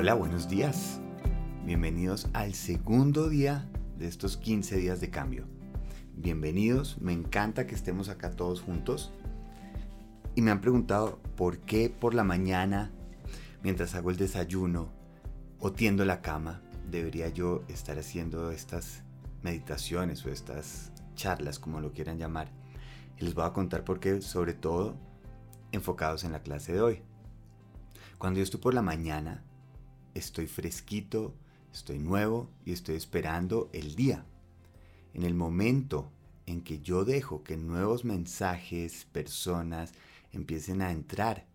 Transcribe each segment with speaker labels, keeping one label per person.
Speaker 1: Hola, buenos días. Bienvenidos al segundo día de estos 15 días de cambio. Bienvenidos, me encanta que estemos acá todos juntos. Y me han preguntado por qué por la mañana, mientras hago el desayuno o tiendo la cama, debería yo estar haciendo estas meditaciones o estas charlas, como lo quieran llamar. Y les voy a contar por qué, sobre todo enfocados en la clase de hoy. Cuando yo estoy por la mañana, estoy fresquito, estoy nuevo y estoy esperando el día. En el momento en que yo dejo que nuevos mensajes, personas empiecen a entrar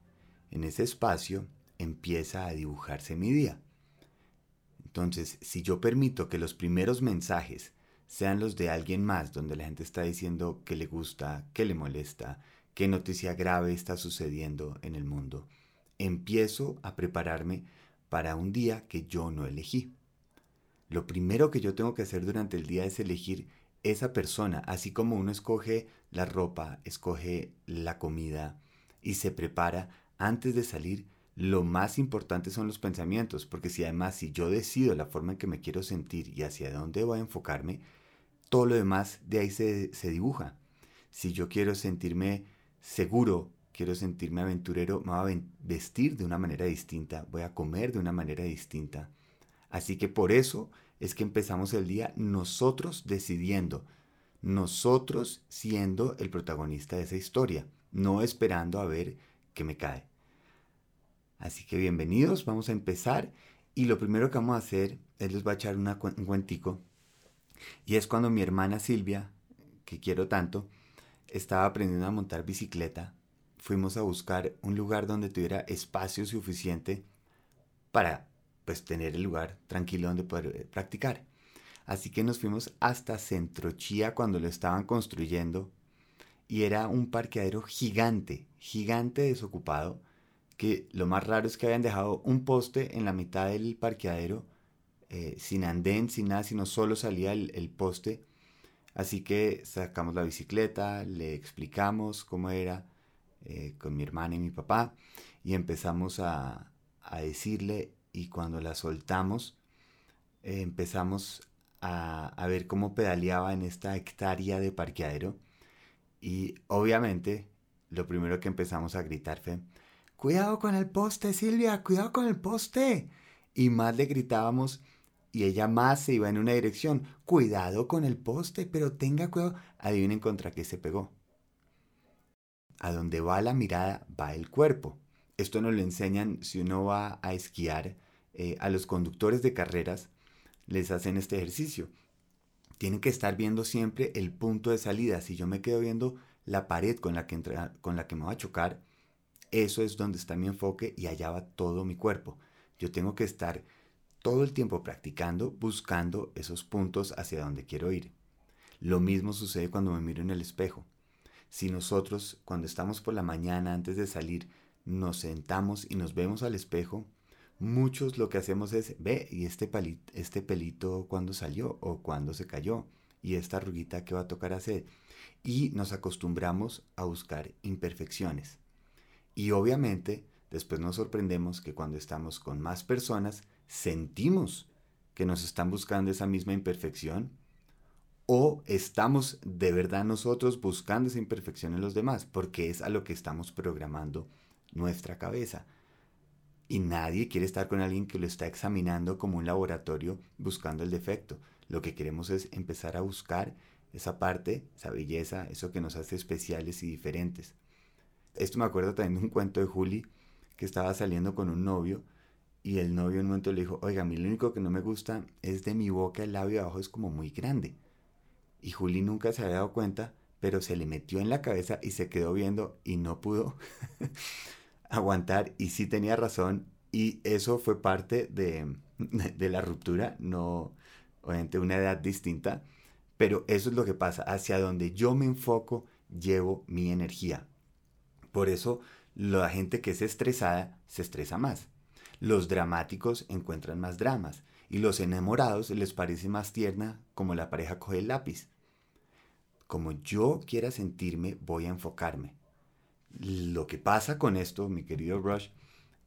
Speaker 1: en ese espacio, empieza a dibujarse mi día. Entonces, si yo permito que los primeros mensajes sean los de alguien más, donde la gente está diciendo que le gusta, que le molesta, qué noticia grave está sucediendo en el mundo, empiezo a prepararme para un día que yo no elegí. Lo primero que yo tengo que hacer durante el día es elegir esa persona, así como uno escoge la ropa, escoge la comida y se prepara antes de salir, lo más importante son los pensamientos, porque si además si yo decido la forma en que me quiero sentir y hacia dónde voy a enfocarme, todo lo demás de ahí se, se dibuja. Si yo quiero sentirme seguro, quiero sentirme aventurero, me voy a vestir de una manera distinta, voy a comer de una manera distinta. Así que por eso es que empezamos el día nosotros decidiendo, nosotros siendo el protagonista de esa historia, no esperando a ver qué me cae. Así que bienvenidos, vamos a empezar y lo primero que vamos a hacer es les voy a echar un cuentico y es cuando mi hermana Silvia, que quiero tanto, estaba aprendiendo a montar bicicleta fuimos a buscar un lugar donde tuviera espacio suficiente para pues tener el lugar tranquilo donde poder eh, practicar. Así que nos fuimos hasta Centrochía cuando lo estaban construyendo y era un parqueadero gigante, gigante desocupado, que lo más raro es que habían dejado un poste en la mitad del parqueadero, eh, sin andén, sin nada, sino solo salía el, el poste. Así que sacamos la bicicleta, le explicamos cómo era, eh, con mi hermana y mi papá y empezamos a, decirle y cuando la soltamos eh, empezamos a, a, ver cómo pedaleaba en esta hectárea de parqueadero y obviamente lo primero que empezamos a gritar fue cuidado con el poste Silvia, cuidado con el poste y más le gritábamos y ella más se iba en una dirección cuidado con el poste pero tenga cuidado adivinen contra qué se pegó a donde va la mirada va el cuerpo. Esto nos lo enseñan si uno va a esquiar. Eh, a los conductores de carreras les hacen este ejercicio. Tienen que estar viendo siempre el punto de salida. Si yo me quedo viendo la pared con la que, con la que me va a chocar, eso es donde está mi enfoque y allá va todo mi cuerpo. Yo tengo que estar todo el tiempo practicando, buscando esos puntos hacia donde quiero ir. Lo mismo sucede cuando me miro en el espejo. Si nosotros, cuando estamos por la mañana antes de salir, nos sentamos y nos vemos al espejo, muchos lo que hacemos es, ve, y este, este pelito cuando salió o cuando se cayó, y esta arruguita que va a tocar hacer. Y nos acostumbramos a buscar imperfecciones. Y obviamente, después nos sorprendemos que cuando estamos con más personas, sentimos que nos están buscando esa misma imperfección o estamos de verdad nosotros buscando esa imperfección en los demás, porque es a lo que estamos programando nuestra cabeza. Y nadie quiere estar con alguien que lo está examinando como un laboratorio buscando el defecto. Lo que queremos es empezar a buscar esa parte, esa belleza, eso que nos hace especiales y diferentes. Esto me acuerdo también de un cuento de Juli que estaba saliendo con un novio y el novio en un momento le dijo, oiga, a mí lo único que no me gusta es de mi boca el labio abajo es como muy grande. Y Juli nunca se había dado cuenta, pero se le metió en la cabeza y se quedó viendo y no pudo aguantar. Y sí tenía razón. Y eso fue parte de, de la ruptura, no, obviamente una edad distinta. Pero eso es lo que pasa. Hacia donde yo me enfoco, llevo mi energía. Por eso la gente que es estresada se estresa más. Los dramáticos encuentran más dramas y los enamorados les parece más tierna como la pareja coge el lápiz como yo quiera sentirme, voy a enfocarme. Lo que pasa con esto, mi querido Rush,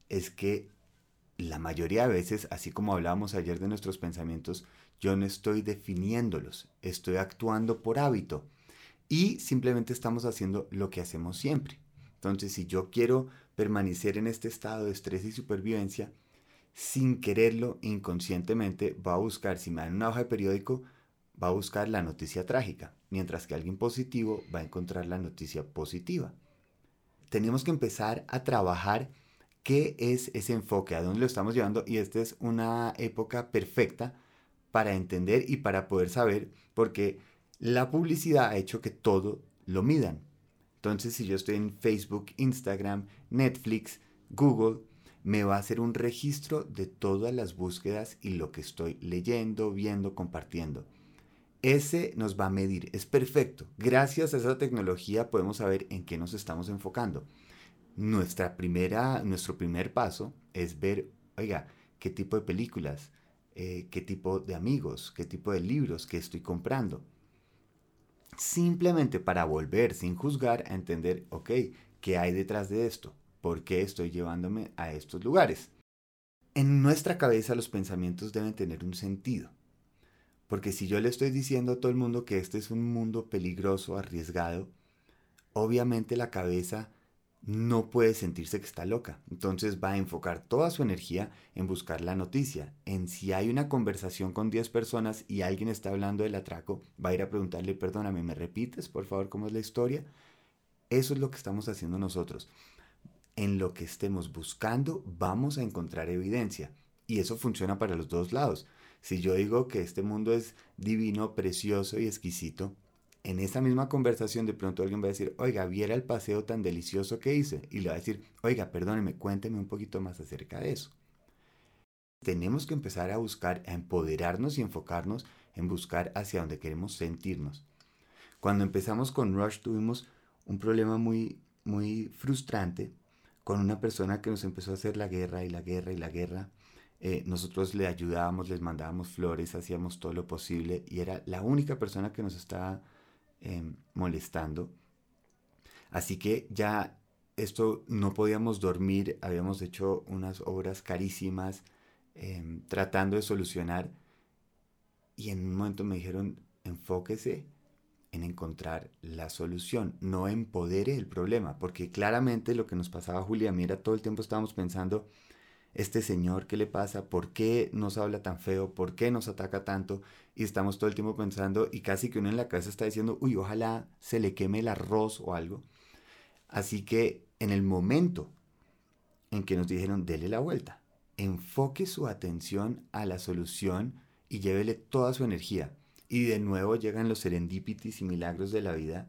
Speaker 1: es que la mayoría de veces, así como hablábamos ayer de nuestros pensamientos, yo no estoy definiéndolos, estoy actuando por hábito y simplemente estamos haciendo lo que hacemos siempre. Entonces, si yo quiero permanecer en este estado de estrés y supervivencia, sin quererlo, inconscientemente, va a buscar, si me dan una hoja de periódico, va a buscar la noticia trágica, mientras que alguien positivo va a encontrar la noticia positiva. Tenemos que empezar a trabajar qué es ese enfoque, a dónde lo estamos llevando y esta es una época perfecta para entender y para poder saber, porque la publicidad ha hecho que todo lo midan. Entonces, si yo estoy en Facebook, Instagram, Netflix, Google, me va a hacer un registro de todas las búsquedas y lo que estoy leyendo, viendo, compartiendo. Ese nos va a medir, es perfecto. Gracias a esa tecnología podemos saber en qué nos estamos enfocando. Nuestra primera, nuestro primer paso es ver, oiga, qué tipo de películas, eh, qué tipo de amigos, qué tipo de libros que estoy comprando. Simplemente para volver sin juzgar a entender, ok, ¿qué hay detrás de esto? ¿Por qué estoy llevándome a estos lugares? En nuestra cabeza los pensamientos deben tener un sentido. Porque si yo le estoy diciendo a todo el mundo que este es un mundo peligroso, arriesgado, obviamente la cabeza no puede sentirse que está loca. Entonces va a enfocar toda su energía en buscar la noticia. En si hay una conversación con 10 personas y alguien está hablando del atraco, va a ir a preguntarle, perdóname, ¿me repites por favor cómo es la historia? Eso es lo que estamos haciendo nosotros. En lo que estemos buscando vamos a encontrar evidencia. Y eso funciona para los dos lados. Si yo digo que este mundo es divino, precioso y exquisito, en esa misma conversación de pronto alguien va a decir, oiga, viera el paseo tan delicioso que hice. Y le va a decir, oiga, perdóneme, cuénteme un poquito más acerca de eso. Tenemos que empezar a buscar, a empoderarnos y enfocarnos en buscar hacia donde queremos sentirnos. Cuando empezamos con Rush tuvimos un problema muy, muy frustrante con una persona que nos empezó a hacer la guerra y la guerra y la guerra. Eh, nosotros le ayudábamos, les mandábamos flores, hacíamos todo lo posible y era la única persona que nos estaba Em, molestando. Así que ya esto no podíamos dormir, habíamos hecho unas obras carísimas em, tratando de solucionar y en un momento me dijeron enfóquese en encontrar la solución, no empodere el problema, porque claramente lo que nos pasaba Julia, mira, todo el tiempo estábamos pensando, este señor, ¿qué le pasa? ¿Por qué nos habla tan feo? ¿Por qué nos ataca tanto? Y estamos todo el tiempo pensando y casi que uno en la casa está diciendo, uy, ojalá se le queme el arroz o algo. Así que en el momento en que nos dijeron, dele la vuelta, enfoque su atención a la solución y llévele toda su energía. Y de nuevo llegan los serendipitis y milagros de la vida.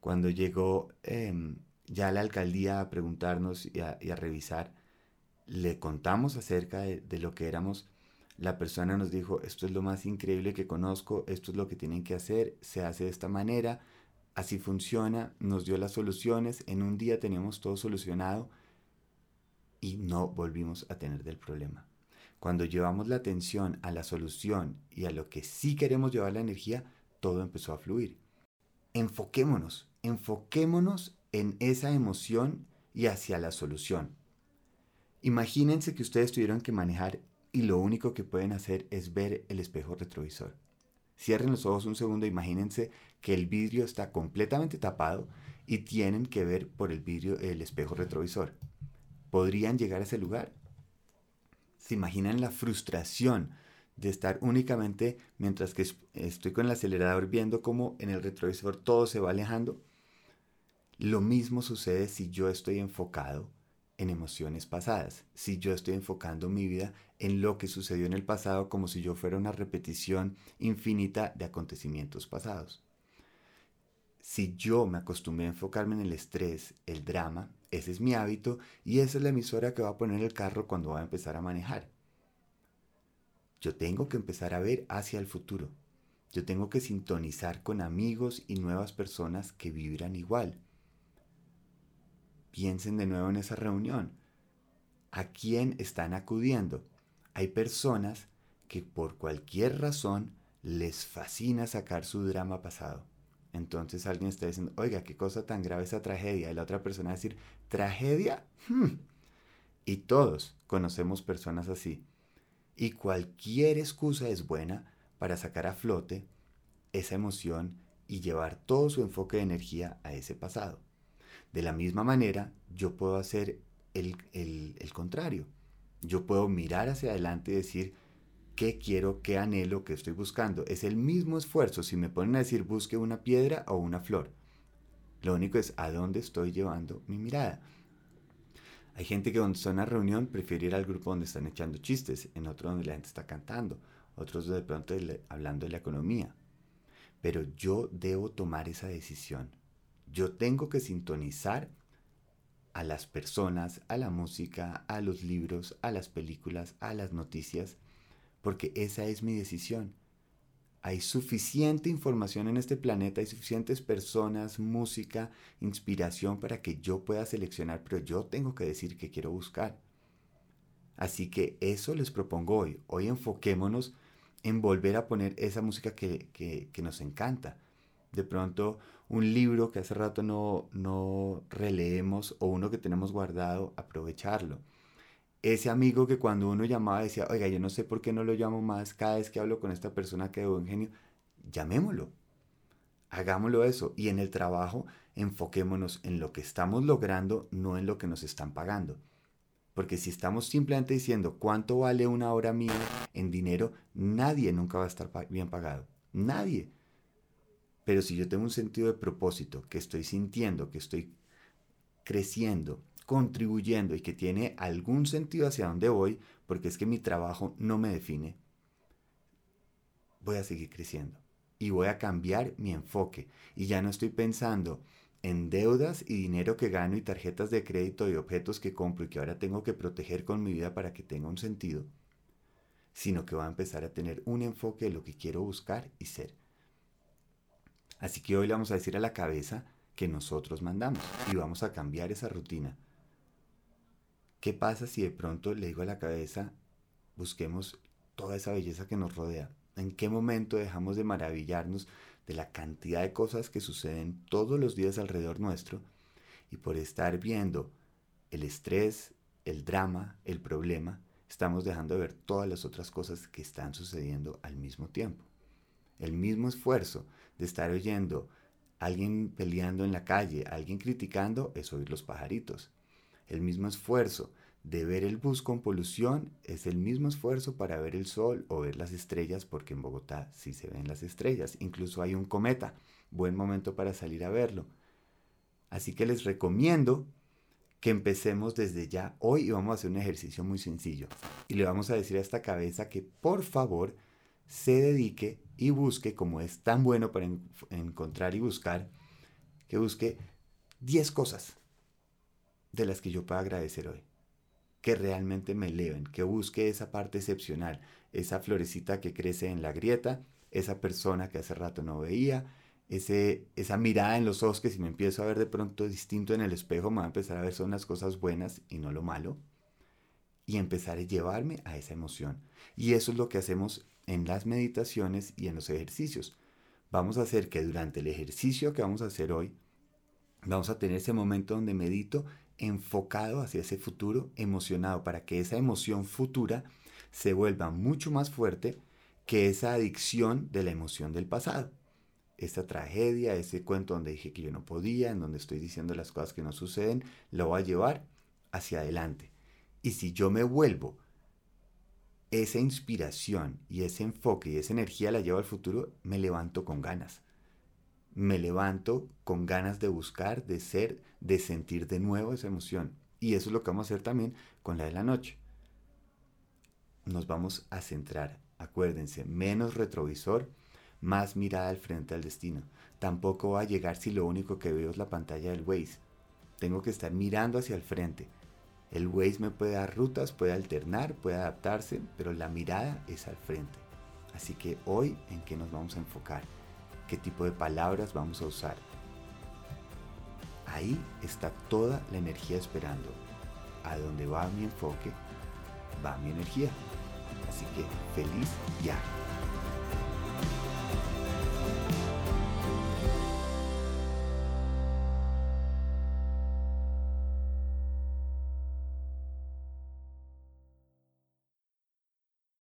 Speaker 1: Cuando llegó em, ya la alcaldía a preguntarnos y a revisar, le contamos acerca de, lo que éramos, la persona nos dijo, esto es lo más increíble que conozco, esto es lo que tienen que hacer, se hace de esta manera, así funciona, nos dio las soluciones, en un día teníamos todo solucionado y no volvimos a tener del problema. Cuando llevamos la atención a la solución y a lo que sí queremos llevar la energía, todo empezó a fluir. Enfoquémonos, enfoquémonos en esa emoción y hacia la solución. Imagínense que ustedes tuvieron que manejar y lo único que pueden hacer es ver el espejo retrovisor. Cierren los ojos un segundo, imagínense que el vidrio está completamente tapado y tienen que ver por el vidrio el espejo retrovisor. ¿Podrían llegar a ese lugar? ¿Se imaginan la frustración de estar únicamente mientras que estoy con el acelerador viendo cómo en el retrovisor todo se va alejando? Lo mismo sucede si yo estoy enfocado en emociones pasadas, si yo estoy enfocando mi vida en lo que sucedió en el pasado como si yo fuera una repetición infinita de acontecimientos pasados. Si yo me acostumbré a enfocarme en el estrés, el drama, ese es mi hábito y esa es la emisora que va a poner el carro cuando va a empezar a manejar. Yo tengo que empezar a ver hacia el futuro. Yo tengo que sintonizar con amigos y nuevas personas que vibran igual Piensen de nuevo en esa reunión. ¿A quién están acudiendo? Hay personas que por cualquier razón les fascina sacar su drama pasado. Entonces alguien está diciendo, oiga, qué cosa tan grave esa tragedia. Y la otra persona va a decir, ¿tragedia? Hmm". Y todos conocemos personas así. Y cualquier excusa es buena para sacar a flote esa emoción y llevar todo su enfoque de energía a ese pasado. De la misma manera, yo puedo hacer el, el contrario. Yo puedo mirar hacia adelante y decir, qué quiero, qué anhelo, qué estoy buscando. Es el mismo esfuerzo si me ponen a decir busque una piedra o una flor. Lo único es a dónde estoy llevando mi mirada. Hay gente que cuando está en una reunión prefiere ir al grupo donde están echando chistes, en otro donde la gente está cantando, otros de pronto hablando de la economía. Pero yo debo tomar esa decisión. Yo tengo que sintonizar a las personas, a la música, a los libros, a las películas, a las noticias, porque esa es mi decisión. Hay suficiente información en este planeta, hay suficientes personas, música, inspiración para que yo pueda seleccionar, pero yo tengo que decir qué quiero buscar. Así que eso les propongo hoy. Hoy enfoquémonos en volver a poner esa música que, que nos encanta. De pronto un libro que hace rato no, no releemos o uno que tenemos guardado, aprovecharlo. Ese amigo que cuando uno llamaba decía, oiga, yo no sé por qué no lo llamo más cada vez que hablo con esta persona que de buen genio, llamémoslo. Hagámoslo eso. Y en el trabajo, enfoquémonos en lo que estamos logrando, no en lo que nos están pagando. Porque si estamos simplemente diciendo cuánto vale una hora mía en dinero, nadie nunca va a estar bien pagado. Nadie. Pero si yo tengo un sentido de propósito, que estoy sintiendo, que estoy creciendo, contribuyendo y que tiene algún sentido hacia dónde voy, porque es que mi trabajo no me define, voy a seguir creciendo y voy a cambiar mi enfoque. Y ya no estoy pensando en deudas y dinero que gano y tarjetas de crédito y objetos que compro y que ahora tengo que proteger con mi vida para que tenga un sentido, sino que voy a empezar a tener un enfoque de lo que quiero buscar y ser. Así que hoy le vamos a decir a la cabeza que nosotros mandamos y vamos a cambiar esa rutina. ¿Qué pasa si de pronto le digo a la cabeza, busquemos toda esa belleza que nos rodea? ¿En qué momento dejamos de maravillarnos de la cantidad de cosas que suceden todos los días alrededor nuestro y por estar viendo el estrés, el drama, el problema, estamos dejando de ver todas las otras cosas que están sucediendo al mismo tiempo? El mismo esfuerzo de estar oyendo alguien peleando en la calle, alguien criticando, es oír los pajaritos. El mismo esfuerzo de ver el bus con polución es el mismo esfuerzo para ver el sol o ver las estrellas, porque en Bogotá sí se ven las estrellas. Incluso hay un cometa. Buen momento para salir a verlo. Así que les recomiendo que empecemos desde ya hoy y vamos a hacer un ejercicio muy sencillo. Y le vamos a decir a esta cabeza que por favor se dedique y busque, como es tan bueno para encontrar y buscar, que busque 10 cosas de las que yo pueda agradecer hoy. Que realmente me eleven, que busque esa parte excepcional, esa florecita que crece en la grieta, esa persona que hace rato no veía, ese, esa mirada en los ojos que si me empiezo a ver de pronto distinto en el espejo, me va a empezar a ver son las cosas buenas y no lo malo. Y empezar a llevarme a esa emoción. Y eso es lo que hacemos en las meditaciones y en los ejercicios. Vamos a hacer que durante el ejercicio que vamos a hacer hoy, vamos a tener ese momento donde medito enfocado hacia ese futuro, emocionado, para que esa emoción futura se vuelva mucho más fuerte que esa adicción de la emoción del pasado. Esta tragedia, ese cuento donde dije que yo no podía, en donde estoy diciendo las cosas que no suceden, lo voy a llevar hacia adelante. Y si yo me vuelvo esa inspiración y ese enfoque y esa energía la llevo al futuro, me levanto con ganas. Me levanto con ganas de buscar, de ser, de sentir de nuevo esa emoción. Y eso es lo que vamos a hacer también con la de la noche. Nos vamos a centrar, acuérdense, menos retrovisor, más mirada al frente al destino. Tampoco va a llegar si lo único que veo es la pantalla del Waze. Tengo que estar mirando hacia el frente el Waze me puede dar rutas, puede alternar, puede adaptarse, pero la mirada es al frente. Así que hoy, ¿en qué nos vamos a enfocar? ¿Qué tipo de palabras vamos a usar? Ahí está toda la energía esperando. A donde va mi enfoque, va mi energía. Así que feliz ya.